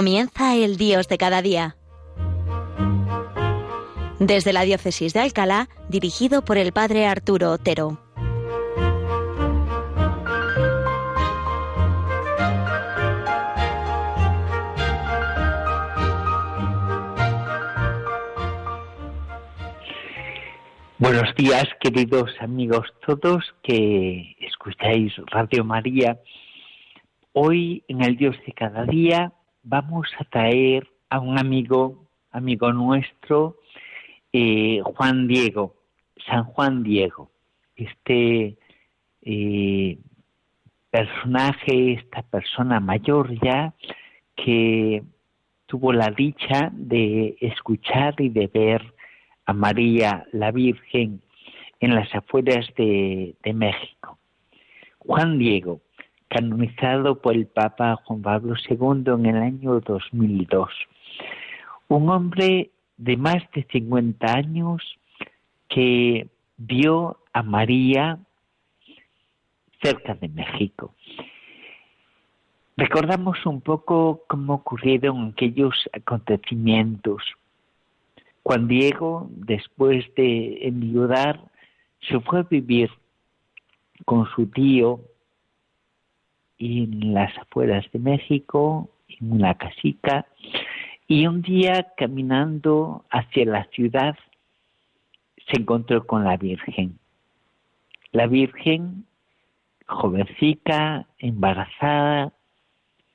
Comienza el Dios de cada día. Desde la Diócesis de Alcalá, dirigido por el Padre Arturo Otero. Buenos días, queridos amigos todos que escucháis Radio María. Hoy en el Dios de cada día vamos a traer a un amigo, amigo nuestro, eh, Juan Diego, San Juan Diego. Este eh, personaje, esta persona mayor ya, que tuvo la dicha de escuchar y de ver a María la Virgen en las afueras de, México. Juan Diego, canonizado por el Papa Juan Pablo II en el año 2002. Un hombre de más de 50 años que vio a María cerca de México. Recordamos un poco cómo ocurrieron aquellos acontecimientos Juan Diego, después de enviudar, se fue a vivir con su tío en las afueras de México, en una casica, y un día caminando hacia la ciudad se encontró con la Virgen. La Virgen, jovencica, embarazada,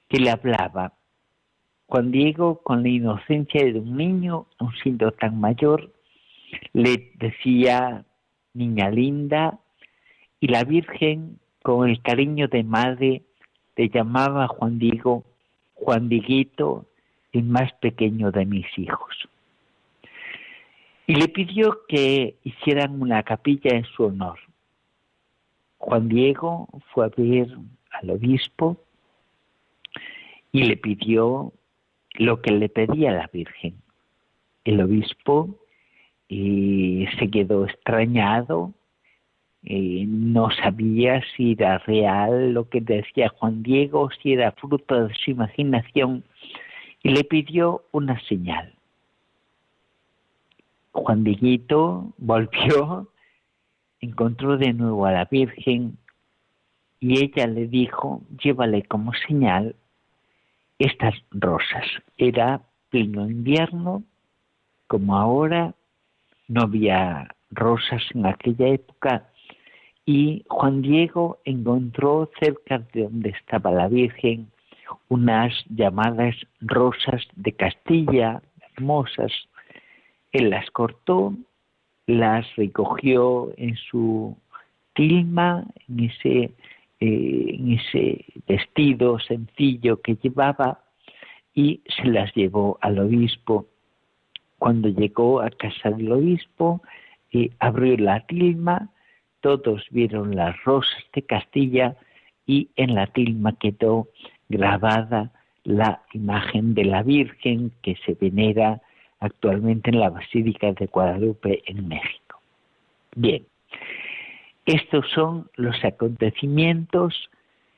que le hablaba Juan Diego, con la inocencia de un niño, un siendo tan mayor, le decía niña linda, y la Virgen, con el cariño de madre, le llamaba Juan Diego, Juan Diguito, el más pequeño de mis hijos. Y le pidió que hicieran una capilla en su honor. Juan Diego fue a ver al obispo y le pidió lo que le pedía la Virgen. El obispo eh, se quedó extrañado, eh, no sabía si era real lo que decía Juan Diego, si era fruto de su imaginación, y le pidió una señal. Juan Dieguito volvió, encontró de nuevo a la Virgen y ella le dijo, llévale como señal estas rosas. Era pleno invierno, como ahora, no había rosas en aquella época, y Juan Diego encontró cerca de donde estaba la Virgen unas llamadas rosas de Castilla, hermosas. Él las cortó, las recogió en su tilma, en ese eh, en ese vestido sencillo que llevaba y se las llevó al obispo. Cuando llegó a casa del obispo, eh, abrió la tilma, todos vieron las rosas de Castilla y en la tilma quedó grabada la imagen de la Virgen que se venera actualmente en la Basílica de Guadalupe en México. Bien, estos son los acontecimientos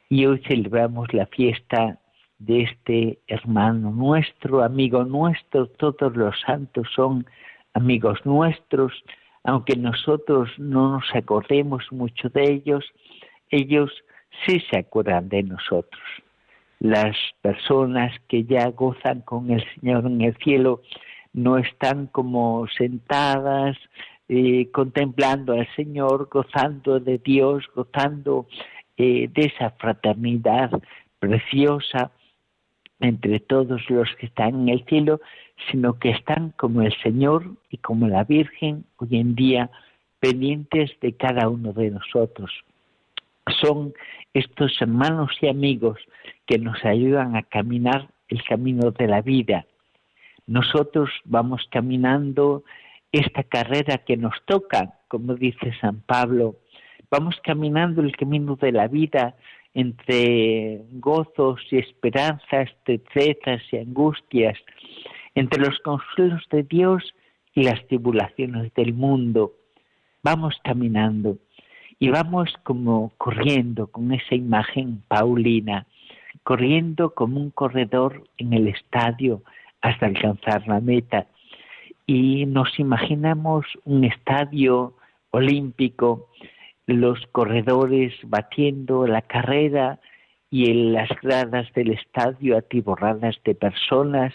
y hoy celebramos la fiesta de este hermano nuestro, amigo nuestro, todos los santos son amigos nuestros, aunque nosotros no nos acordemos mucho de ellos, ellos sí se acuerdan de nosotros. Las personas que ya gozan con el Señor en el cielo no están como sentadas eh, contemplando al Señor, gozando de Dios, gozando eh, de esa fraternidad preciosa entre todos los que están en el cielo, sino que están como el Señor y como la Virgen hoy en día pendientes de cada uno de nosotros. Son estos hermanos y amigos que nos ayudan a caminar el camino de la vida. Nosotros vamos caminando esta carrera que nos toca, como dice San Pablo. Vamos caminando el camino de la vida entre gozos y esperanzas, tristezas y angustias, entre los consuelos de Dios y las tribulaciones del mundo. Vamos caminando y vamos como corriendo con esa imagen paulina, corriendo como un corredor en el estadio hasta alcanzar la meta. Y nos imaginamos un estadio olímpico, los corredores batiendo la carrera y en las gradas del estadio atiborradas de personas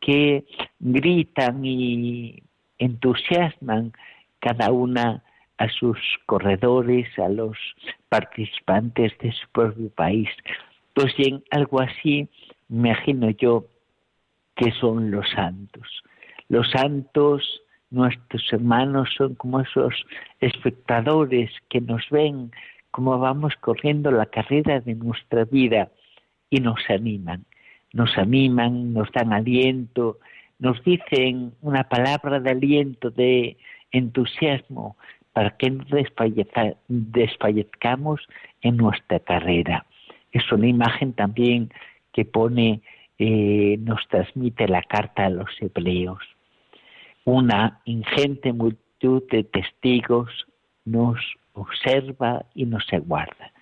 que gritan y entusiasman cada una a sus corredores, a los participantes de su propio país. Pues bien, algo así me imagino yo que son los santos. Los santos, nuestros hermanos, son como esos espectadores que nos ven como vamos corriendo la carrera de nuestra vida y nos animan. Nos animan, nos dan aliento, nos dicen una palabra de aliento, de entusiasmo, para que no desfallezcamos en nuestra carrera. Es una imagen también que pone, eh, nos transmite la carta a los hebreos. Una ingente multitud de testigos nos observa y nos aguarda.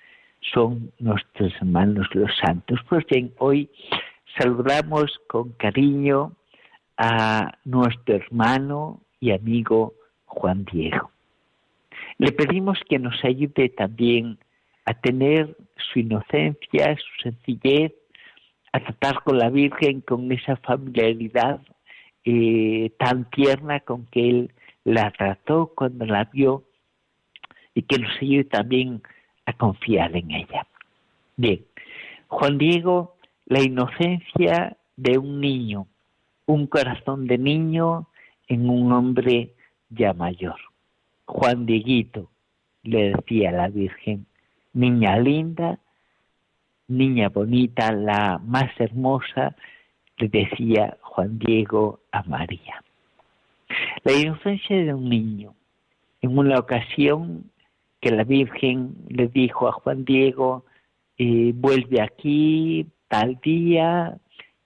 Son nuestros hermanos los santos. Pues bien, hoy saludamos con cariño a nuestro hermano y amigo Juan Diego. Le pedimos que nos ayude también a tener su inocencia, su sencillez, a tratar con la Virgen con esa familiaridad eh, tan tierna con que él la trató cuando la vio y que nos ayude también a confiar en ella. Bien, Juan Diego, la inocencia de un niño, un corazón de niño en un hombre ya mayor. Juan Dieguito, le decía la Virgen, niña linda, niña bonita, la más hermosa, le decía Juan Diego a María. La inocencia de un niño. En una ocasión que la Virgen le dijo a Juan Diego, eh, vuelve aquí tal día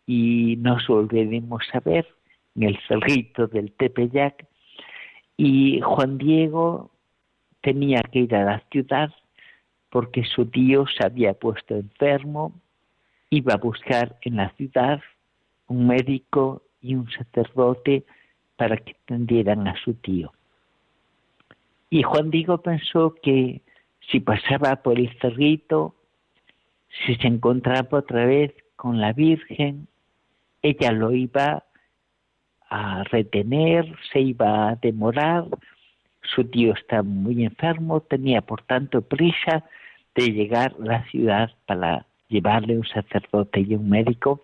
y nos volveremos a ver en el cerrito del Tepeyac y Juan Diego tenía que ir a la ciudad porque su tío se había puesto enfermo, iba a buscar en la ciudad un médico y un sacerdote para que atendieran a su tío. Y Juan Diego pensó que si pasaba por el cerrito, si se encontraba otra vez con la Virgen, ella lo iba a retener, se iba a demorar. Su tío estaba muy enfermo, tenía por tanto prisa de llegar a la ciudad para llevarle un sacerdote y un médico,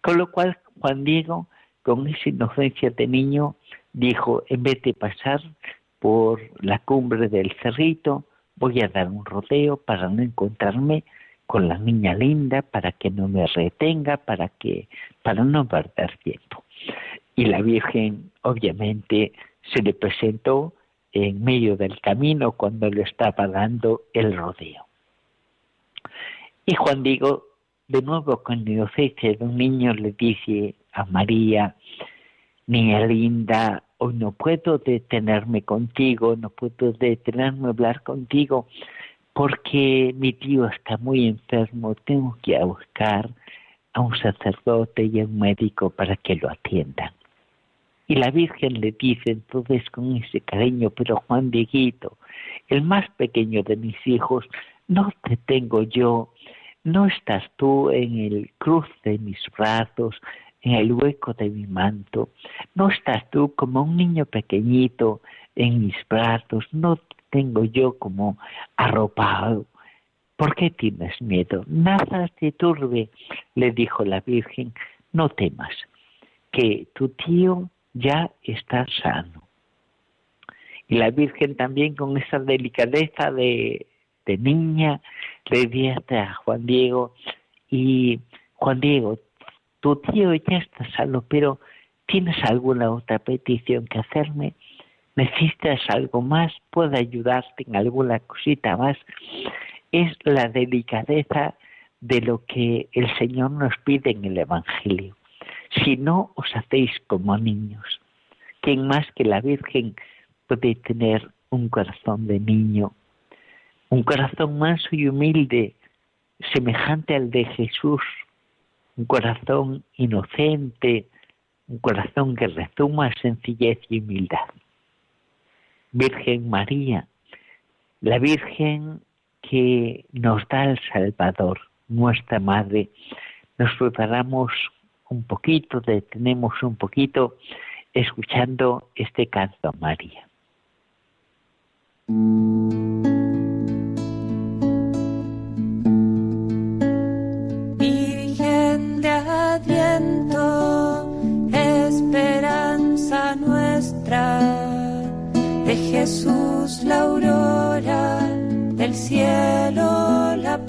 con lo cual Juan Diego, con esa inocencia de niño, dijo, en vez de pasar por la cumbre del cerrito, voy a dar un rodeo para no encontrarme con la niña linda, para que no me retenga, para que, para no perder tiempo y la Virgen obviamente se le presentó en medio del camino cuando le estaba dando el rodeo. Y Juan Diego, de nuevo con la inocencia de un niño, le dice a María, niña linda, hoy no puedo detenerme contigo, no puedo detenerme a hablar contigo, porque mi tío está muy enfermo, tengo que buscar a un sacerdote y a un médico para que lo atiendan. Y la Virgen le dice entonces con ese cariño, pero Juan Dieguito, el más pequeño de mis hijos, no te tengo yo, no estás tú en el cruz de mis brazos, en el hueco de mi manto, no estás tú como un niño pequeñito en mis brazos, no tengo yo como arropado. ¿Por qué tienes miedo? Nada te turbe, le dijo la Virgen, no temas, que tu tío ya está sano. Y la Virgen también con esa delicadeza de, de niña le dice a Juan Diego, y Juan Diego, tu tío ya está sano, pero ¿tienes alguna otra petición que hacerme? ¿Necesitas algo más? ¿Puedo ayudarte en alguna cosita más? Es la delicadeza de lo que el Señor nos pide en el Evangelio si no os hacéis como niños. ¿Quién más que la Virgen puede tener un corazón de niño? Un corazón manso y humilde semejante al de Jesús, un corazón inocente, un corazón que rezuma sencillez y humildad. Virgen María, la Virgen que nos da el Salvador, nuestra Madre. Nos preparamos un poquito, detenemos un poquito escuchando este canto María. Virgen de Adviento, esperanza nuestra, de Jesús la aurora, del cielo la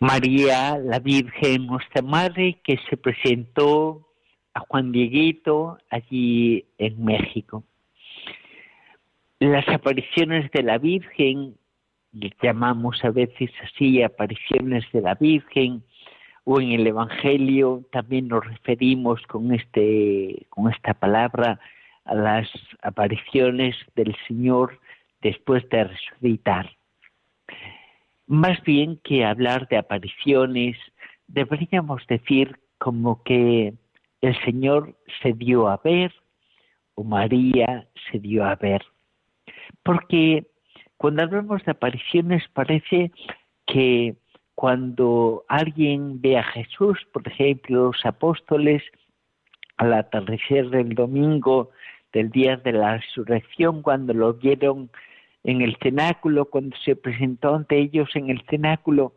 María, la Virgen, nuestra Madre, que se presentó Juan Dieguito allí en México. Las apariciones de la Virgen, llamamos a veces así apariciones de la Virgen, o en el Evangelio también nos referimos con, este, con esta palabra a las apariciones del Señor después de resucitar. Más bien que hablar de apariciones, deberíamos decir como que el Señor se dio a ver o María se dio a ver. Porque cuando hablamos de apariciones parece que cuando alguien ve a Jesús, por ejemplo, los apóstoles, al atardecer del domingo del día de la resurrección, cuando lo vieron en el cenáculo, cuando se presentó ante ellos en el cenáculo,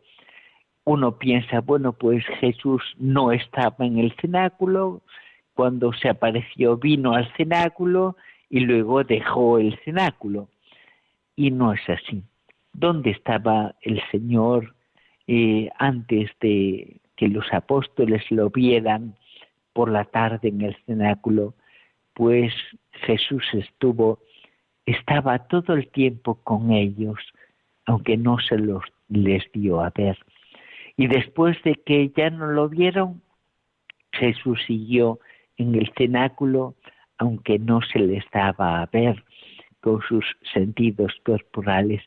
uno piensa, bueno, pues Jesús no estaba en el cenáculo, cuando se apareció vino al cenáculo y luego dejó el cenáculo. Y no es así. ¿Dónde estaba el Señor eh, antes de que los apóstoles lo vieran por la tarde en el cenáculo? Pues Jesús estuvo estaba todo el tiempo con ellos, aunque no se los les dio a ver. Y después de que ya no lo vieron, Jesús siguió en el cenáculo, aunque no se les daba a ver con sus sentidos corporales.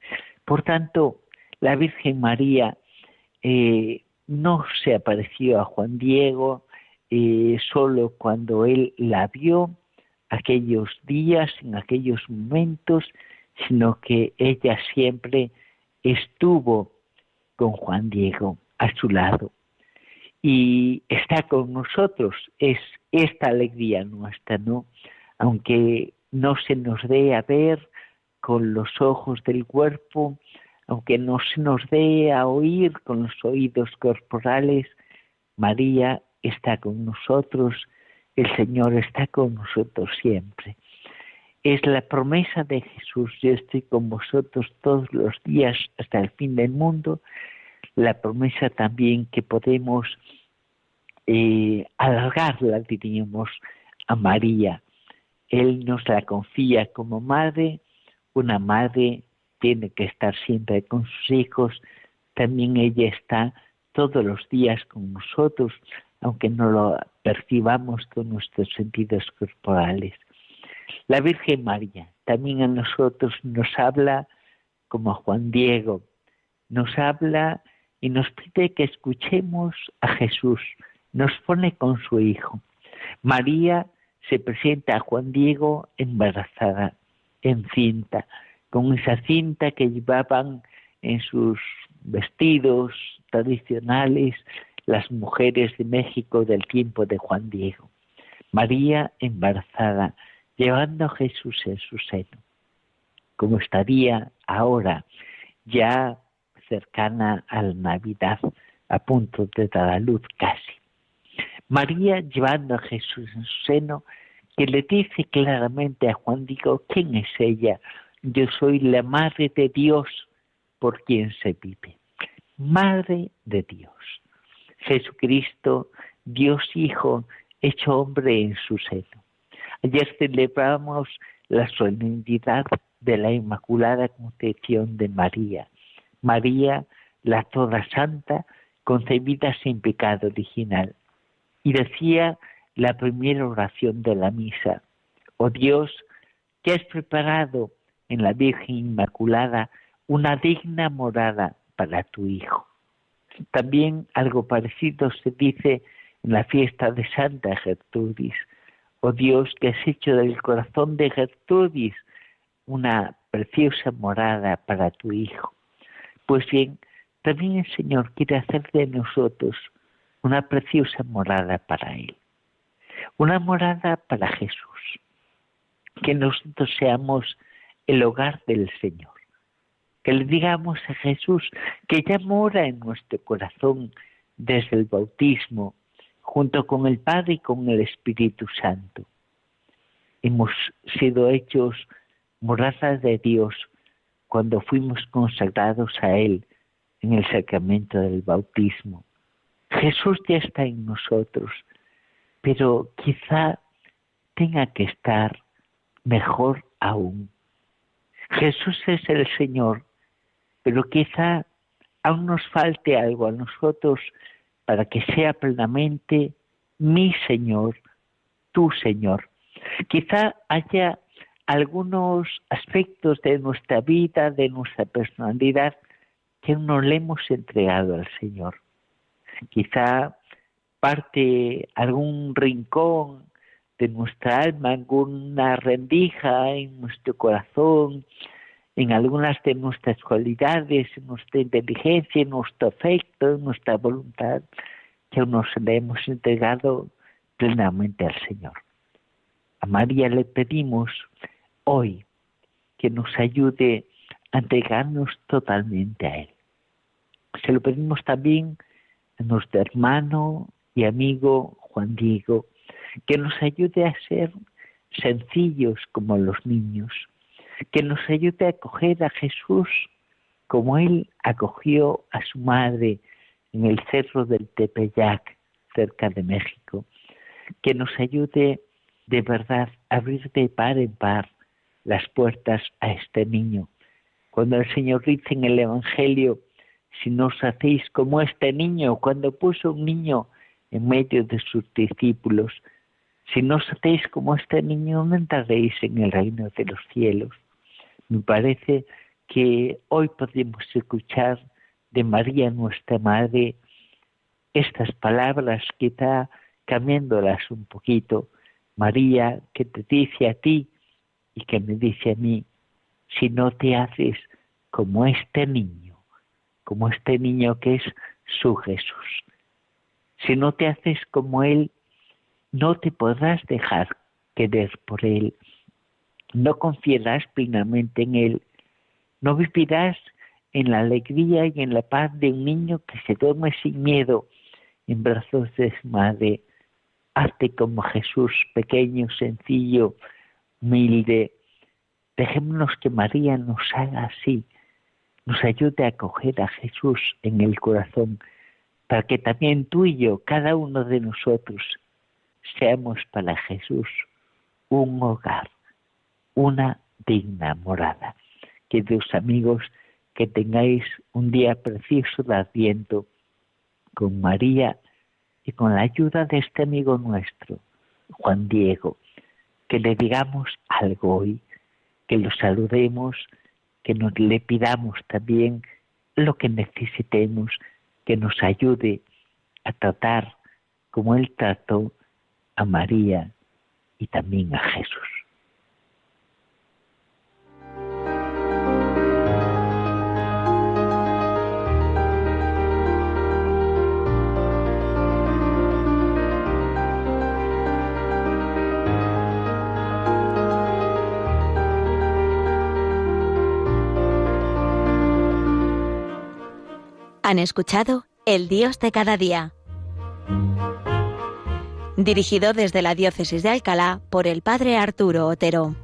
Por tanto, la Virgen María eh, no se apareció a Juan Diego eh, solo cuando él la vio, aquellos días, en aquellos momentos, sino que ella siempre estuvo con Juan Diego a su lado y está con nosotros. Es esta alegría nuestra, ¿no? Aunque no se nos dé a ver con los ojos del cuerpo, aunque no se nos dé a oír con los oídos corporales, María está con nosotros el Señor está con nosotros siempre. Es la promesa de Jesús, yo estoy con vosotros todos los días hasta el fin del mundo, la promesa también que podemos eh, alargarla, diríamos, a María. Él nos la confía como madre, una madre tiene que estar siempre con sus hijos, también ella está todos los días con nosotros, aunque no lo percibamos con nuestros sentidos corporales. La Virgen María también a nosotros nos habla como a Juan Diego, nos habla y nos pide que escuchemos a Jesús, nos pone con su Hijo. María se presenta a Juan Diego embarazada, encinta, con esa cinta que llevaban en sus vestidos tradicionales las mujeres de México del tiempo de Juan Diego. María embarazada, llevando a Jesús en su seno, como estaría ahora ya cercana a la Navidad, a punto de dar a luz casi. María llevando a Jesús en su seno, que le dice claramente a Juan Diego, ¿quién es ella? Yo soy la Madre de Dios por quien se vive. Madre de Dios. Jesucristo, Dios Hijo, hecho hombre en su seno. Ayer celebramos la solemnidad de la Inmaculada Concepción de María. María, la toda santa, concebida sin pecado original. Y decía la primera oración de la misa, oh Dios, que has preparado en la Virgen Inmaculada una digna morada para tu Hijo. También algo parecido se dice en la fiesta de Santa Gertrudis. Oh Dios, que has hecho del corazón de Gertrudis una preciosa morada para tu Hijo. Pues bien, también el Señor quiere hacer de nosotros una preciosa morada para Él. Una morada para Jesús. Que nosotros seamos el hogar del Señor que le digamos a Jesús que ya mora en nuestro corazón desde el bautismo, junto con el Padre y con el Espíritu Santo. Hemos sido hechos moradas de Dios cuando fuimos consagrados a Él en el sacramento del bautismo. Jesús ya está en nosotros, pero quizá tenga que estar mejor aún. Jesús es el Señor pero quizá aún nos falte algo a nosotros para que sea plenamente mi Señor, tu Señor. Quizá haya algunos aspectos de nuestra vida, de nuestra personalidad, que no le hemos entregado al Señor. Quizá parte algún rincón de nuestra alma, alguna rendija en nuestro corazón, en algunas de nuestras cualidades, en nuestra inteligencia, en nuestro afecto, en nuestra voluntad, que nos le hemos entregado plenamente al Señor. A María le pedimos hoy que nos ayude a entregarnos totalmente a Él. Se lo pedimos también a nuestro hermano y amigo Juan Diego, que nos ayude a ser sencillos como los niños, que nos ayude a acoger a Jesús como Él acogió a su madre en el cerro del Tepeyac, cerca de México, que nos ayude de verdad a abrir de par en par las puertas a este niño. Cuando el Señor dice en el Evangelio, si no os hacéis como este niño, cuando puso un niño en medio de sus discípulos, si no os hacéis como este niño, no entraréis en el reino de los cielos. Me parece que hoy podemos escuchar de María nuestra Madre estas palabras, quizá cambiándolas un poquito. María que te dice a ti y que me dice a mí, si no te haces como este niño, como este niño que es su Jesús. Si no te haces como Él, no te podrás dejar querer por Él no confiarás plenamente en Él, no vivirás en la alegría y en la paz de un niño que se duerme sin miedo en brazos de su madre. Hazte como Jesús, pequeño, sencillo, humilde. Dejémonos que María nos haga así, nos ayude a acoger a Jesús en el corazón, para que también tú y yo, cada uno de nosotros, seamos para Jesús un hogar una digna morada. queridos amigos, que tengáis un día precioso de Adviento con María y con la ayuda de este amigo nuestro, Juan Diego, que le digamos algo hoy, que lo saludemos, que nos le pidamos también lo que necesitemos, que nos ayude a tratar como él trató a María y también a Jesús. Han escuchado El Dios de cada día. Dirigido desde la Diócesis de Alcalá por el Padre Arturo Otero.